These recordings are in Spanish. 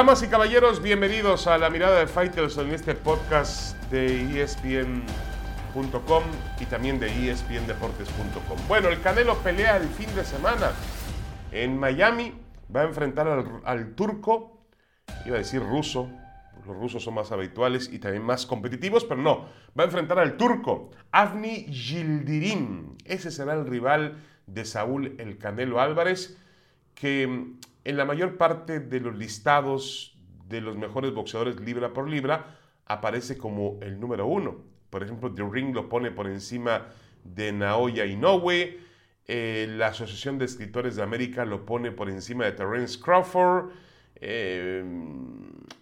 Damas y caballeros, bienvenidos a la mirada de Fighters en este podcast de ESPN.com y también de ESPNDeportes.com. Bueno, el Canelo pelea el fin de semana en Miami, va a enfrentar al, al turco, iba a decir ruso, los rusos son más habituales y también más competitivos, pero no, va a enfrentar al turco, Avni Yildirim. Ese será el rival de Saúl El Canelo Álvarez, que en la mayor parte de los listados de los mejores boxeadores libra por libra aparece como el número uno. Por ejemplo, The Ring lo pone por encima de Naoya Inoue. Eh, la Asociación de Escritores de América lo pone por encima de Terence Crawford. Eh,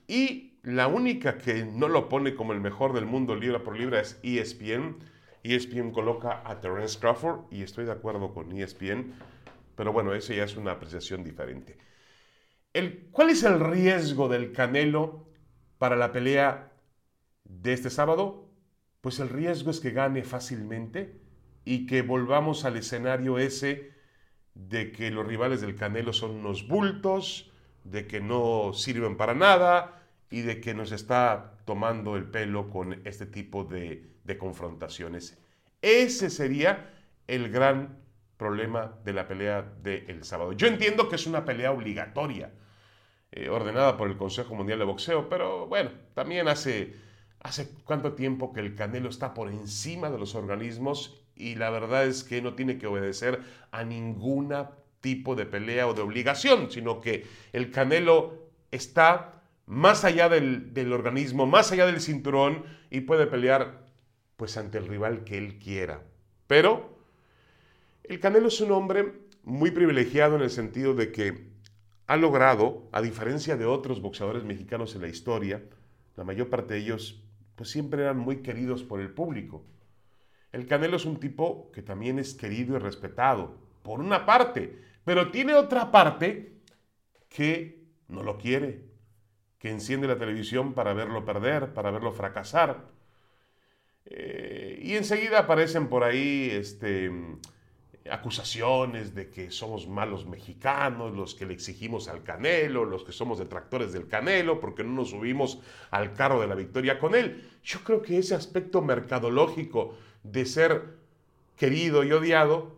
y la única que no lo pone como el mejor del mundo libra por libra es ESPN. ESPN coloca a Terence Crawford y estoy de acuerdo con ESPN, pero bueno, eso ya es una apreciación diferente. El, ¿Cuál es el riesgo del Canelo para la pelea de este sábado? Pues el riesgo es que gane fácilmente y que volvamos al escenario ese de que los rivales del Canelo son unos bultos, de que no sirven para nada y de que nos está tomando el pelo con este tipo de, de confrontaciones. Ese sería el gran problema de la pelea del sábado. Yo entiendo que es una pelea obligatoria, eh, ordenada por el Consejo Mundial de Boxeo, pero bueno, también hace, hace cuánto tiempo que el Canelo está por encima de los organismos y la verdad es que no tiene que obedecer a ningún tipo de pelea o de obligación, sino que el Canelo está más allá del, del organismo, más allá del cinturón y puede pelear pues ante el rival que él quiera. Pero el Canelo es un hombre muy privilegiado en el sentido de que ha logrado, a diferencia de otros boxeadores mexicanos en la historia, la mayor parte de ellos pues siempre eran muy queridos por el público. El Canelo es un tipo que también es querido y respetado, por una parte, pero tiene otra parte que no lo quiere, que enciende la televisión para verlo perder, para verlo fracasar. Eh, y enseguida aparecen por ahí este, acusaciones de que somos malos mexicanos, los que le exigimos al Canelo, los que somos detractores del Canelo, porque no nos subimos al carro de la victoria con él. Yo creo que ese aspecto mercadológico de ser querido y odiado,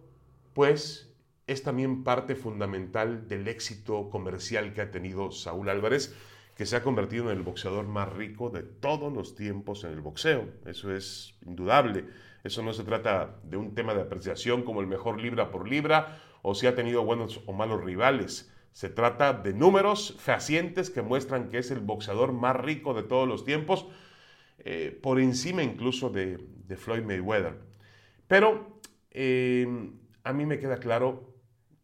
pues es también parte fundamental del éxito comercial que ha tenido Saúl Álvarez, que se ha convertido en el boxeador más rico de todos los tiempos en el boxeo. Eso es indudable. Eso no se trata de un tema de apreciación como el mejor libra por libra o si ha tenido buenos o malos rivales. Se trata de números fehacientes que muestran que es el boxeador más rico de todos los tiempos, eh, por encima incluso de, Floyd Mayweather. Pero eh, a mí me queda claro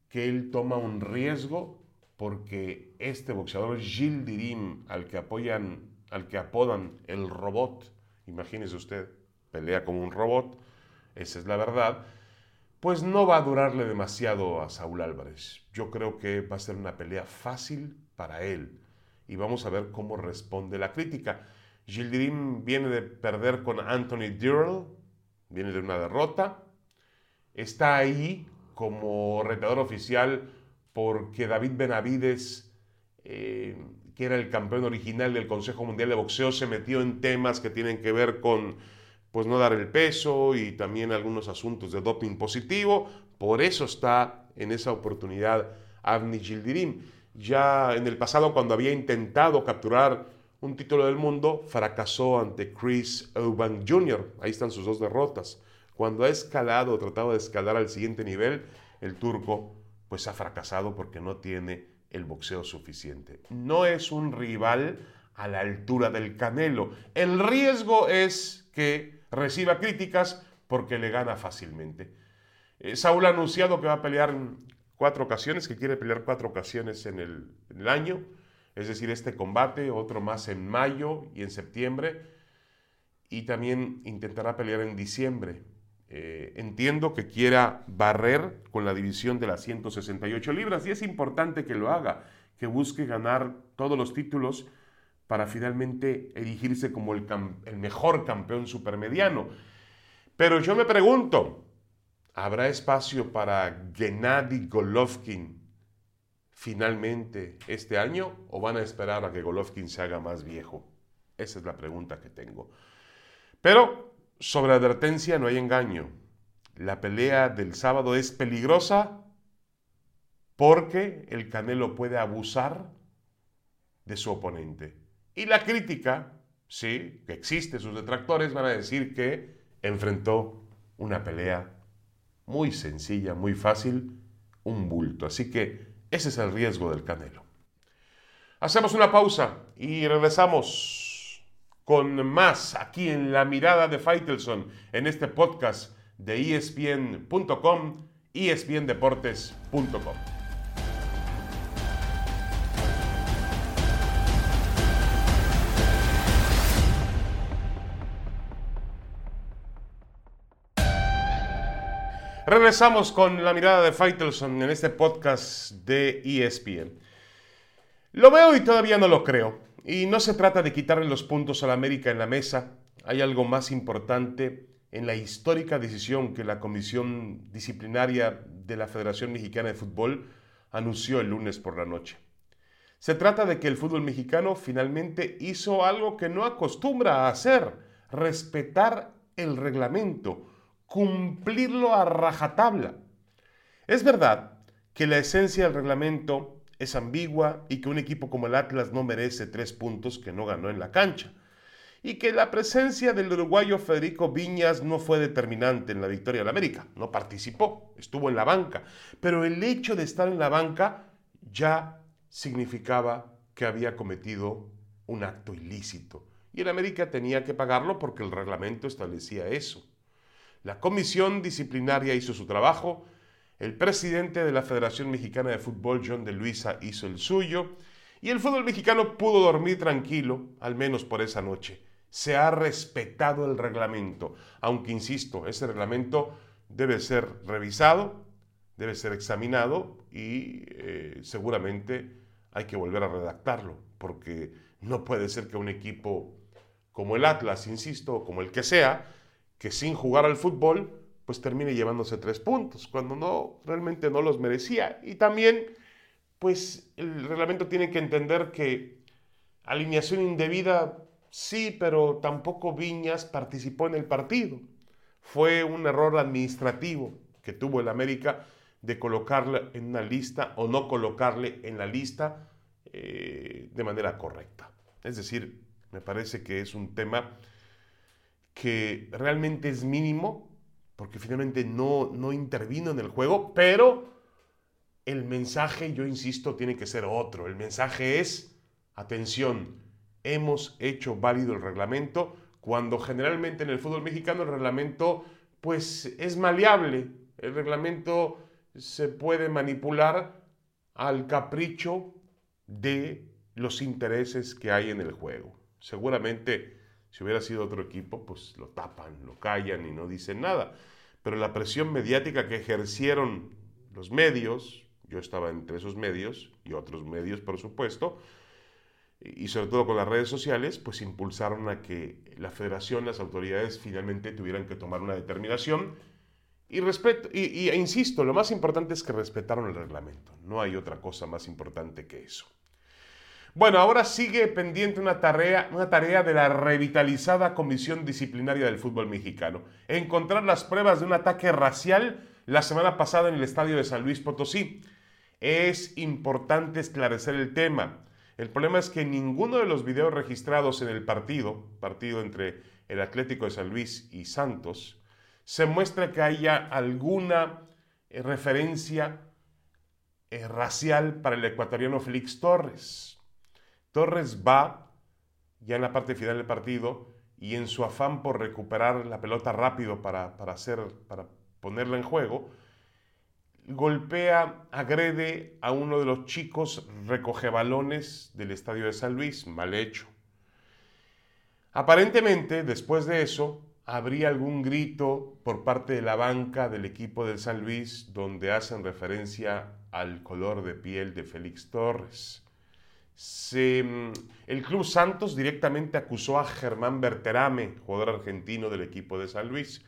que él toma un riesgo porque este boxeador Gilles Dirim, al que apoyan, al que apodan el robot, imagínese usted, pelea como un robot, esa es la verdad, pues no va a durarle demasiado a Saúl Álvarez. Yo creo que va a ser una pelea fácil para él y vamos a ver cómo responde la crítica. Gildirim viene de perder con Anthony Durrell, viene de una derrota, está ahí como retador oficial porque David Benavides, eh, que era el campeón original del Consejo Mundial de Boxeo, se metió en temas que tienen que ver con pues no dar el peso y también algunos asuntos de doping positivo. Por eso está en esa oportunidad Avni Gildirim. Ya en el pasado, cuando había intentado capturar un título del mundo, fracasó ante Chris Eubank Jr. Ahí están sus dos derrotas. Cuando ha escalado, tratado de escalar al siguiente nivel, el turco pues ha fracasado porque no tiene el boxeo suficiente. No es un rival a la altura del Canelo. El riesgo es que reciba críticas porque le gana fácilmente. Eh, Saúl ha anunciado que va a pelear cuatro ocasiones, que quiere pelear cuatro ocasiones en el, año, es decir, este combate, otro más en mayo y en septiembre, y también intentará pelear en diciembre. Eh, entiendo que quiera barrer con la división de las 168 libras y es importante que lo haga, que busque ganar todos los títulos para finalmente erigirse como el, mejor campeón supermediano. Pero yo me pregunto, ¿habrá espacio para Gennady Golovkin finalmente este año o van a esperar a que Golovkin se haga más viejo? Esa es la pregunta que tengo. Pero sobre advertencia no hay engaño. La pelea del sábado es peligrosa porque el Canelo puede abusar de su oponente. Y la crítica, sí, que existe, sus detractores van a decir que enfrentó una pelea muy sencilla, muy fácil, un bulto. Así que ese es el riesgo del Canelo. Hacemos una pausa y regresamos con más aquí en la mirada de Faitelson en este podcast de ESPN.com, ESPNDeportes.com. Regresamos con la mirada de Faitelson en este podcast de ESPN. Lo veo y todavía no lo creo. Y no se trata de quitarle los puntos a la América en la mesa. Hay algo más importante en la histórica decisión que la Comisión Disciplinaria de la Federación Mexicana de Fútbol anunció el lunes por la noche. Se trata de que el fútbol mexicano finalmente hizo algo que no acostumbra a hacer, respetar el reglamento cumplirlo a rajatabla. Es verdad que la esencia del reglamento es ambigua y que un equipo como el Atlas no merece tres puntos que no ganó en la cancha. Y que la presencia del uruguayo Federico Viñas no fue determinante en la victoria del América. No participó, estuvo en la banca. Pero el hecho de estar en la banca ya significaba que había cometido un acto ilícito. Y el América tenía que pagarlo porque el reglamento establecía eso. La comisión disciplinaria hizo su trabajo, el presidente de la Federación Mexicana de Fútbol, John de Luisa, hizo el suyo, y el fútbol mexicano pudo dormir tranquilo, al menos por esa noche. Se ha respetado el reglamento, aunque insisto, ese reglamento debe ser revisado, debe ser examinado y eh, seguramente hay que volver a redactarlo, porque no puede ser que un equipo como el Atlas, insisto, como el que sea, que sin jugar al fútbol, pues termine llevándose tres puntos, cuando no, realmente no los merecía. Y también, pues el reglamento tiene que entender que alineación indebida, sí, pero tampoco Viñas participó en el partido. Fue un error administrativo que tuvo el América de colocarle en una lista o no colocarle en la lista eh, de manera correcta. Es decir, me parece que es un tema que realmente es mínimo, porque finalmente no, no intervino en el juego, pero el mensaje, yo insisto, tiene que ser otro. El mensaje es, atención, hemos hecho válido el reglamento, cuando generalmente en el fútbol mexicano el reglamento pues es maleable, el reglamento se puede manipular al capricho de los intereses que hay en el juego. Seguramente si hubiera sido otro equipo, pues lo tapan, lo callan y no dicen nada. Pero la presión mediática que ejercieron los medios, yo estaba entre esos medios y otros medios, por supuesto, y sobre todo con las redes sociales, pues impulsaron a que la federación, las autoridades finalmente tuvieran que tomar una determinación. Y, respeto, y, e insisto, lo más importante es que respetaron el reglamento. No hay otra cosa más importante que eso. Bueno, ahora sigue pendiente una tarea, una tarea de la revitalizada Comisión Disciplinaria del Fútbol Mexicano. Encontrar las pruebas de un ataque racial la semana pasada en el estadio de San Luis Potosí. Es importante esclarecer el tema. El problema es que ninguno de los videos registrados en el partido, partido entre el Atlético de San Luis y Santos, se muestra que haya alguna eh, referencia eh, racial para el ecuatoriano Félix Torres. Torres va ya en la parte final del partido y en su afán por recuperar la pelota rápido para, hacer, para ponerla en juego, golpea, agrede a uno de los chicos recogebalones del estadio de San Luis, mal hecho. Aparentemente, después de eso, habría algún grito por parte de la banca del equipo del San Luis donde hacen referencia al color de piel de Félix Torres. Mm, el Club Santos directamente acusó a Germán Berterame, jugador argentino del equipo de San Luis,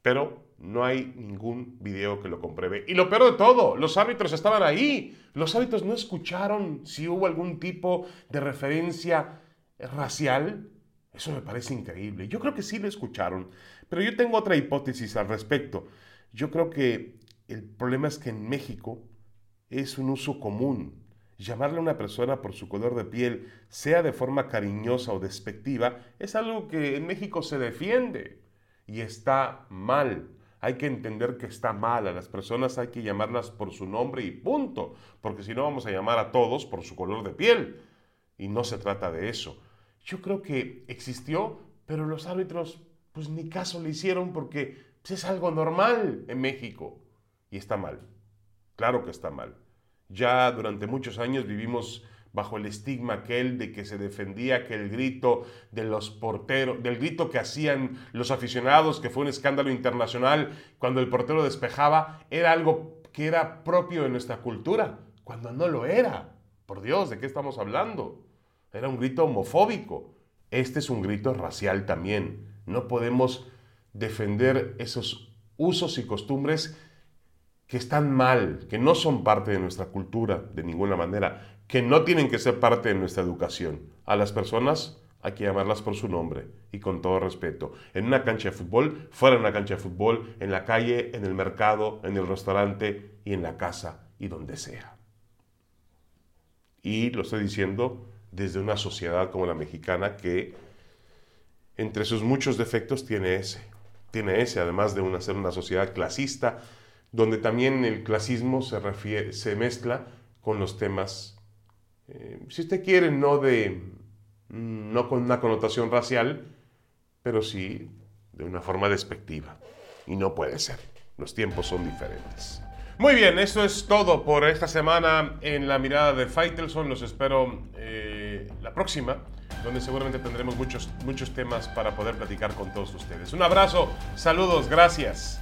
pero no hay ningún video que lo compruebe. Y lo peor de todo, los árbitros estaban ahí. Los árbitros no escucharon si hubo algún tipo de referencia racial. Eso me parece increíble. Yo creo que sí lo escucharon. Pero yo tengo otra hipótesis al respecto. Yo creo que el problema es que en México es un uso común. Llamarle a una persona por su color de piel, sea de forma cariñosa o despectiva, es algo que en México se defiende y está mal. Hay que entender que está mal. A las personas hay que llamarlas por su nombre y punto. Porque si no vamos a llamar a todos por su color de piel. Y no se trata de eso. Yo creo que existió, pero los árbitros pues ni caso le hicieron porque pues, es algo normal en México. Y está mal. Claro que está mal. Ya durante muchos años vivimos bajo el estigma aquel de que se defendía que el grito de los porteros, del grito que hacían los aficionados, que fue un escándalo internacional cuando el portero despejaba, era algo que era propio de nuestra cultura, cuando no lo era. Por Dios, ¿de qué estamos hablando? Era un grito homofóbico. Este es un grito racial también. No podemos defender esos usos y costumbres que están mal, que no son parte de nuestra cultura de ninguna manera que no tienen que ser parte de nuestra educación. A las personas hay que llamarlas por su nombre y con todo respeto. En una cancha de fútbol, fuera de una cancha de fútbol, en la calle, en el mercado, en el restaurante y en la casa y donde sea. Y lo estoy diciendo desde una sociedad como la mexicana que entre sus muchos defectos tiene ese. Tiene ese, además de una, ser una sociedad clasista, donde también el clasismo se, mezcla con los temas eh, si usted quiere, no, de, no con una connotación racial, pero sí de una forma despectiva. Y no puede ser. Los tiempos son diferentes. Muy bien, eso es todo por esta semana en la mirada de Faitelson. Los espero eh, la próxima, donde seguramente tendremos muchos, muchos temas para poder platicar con todos ustedes. Un abrazo, saludos, gracias.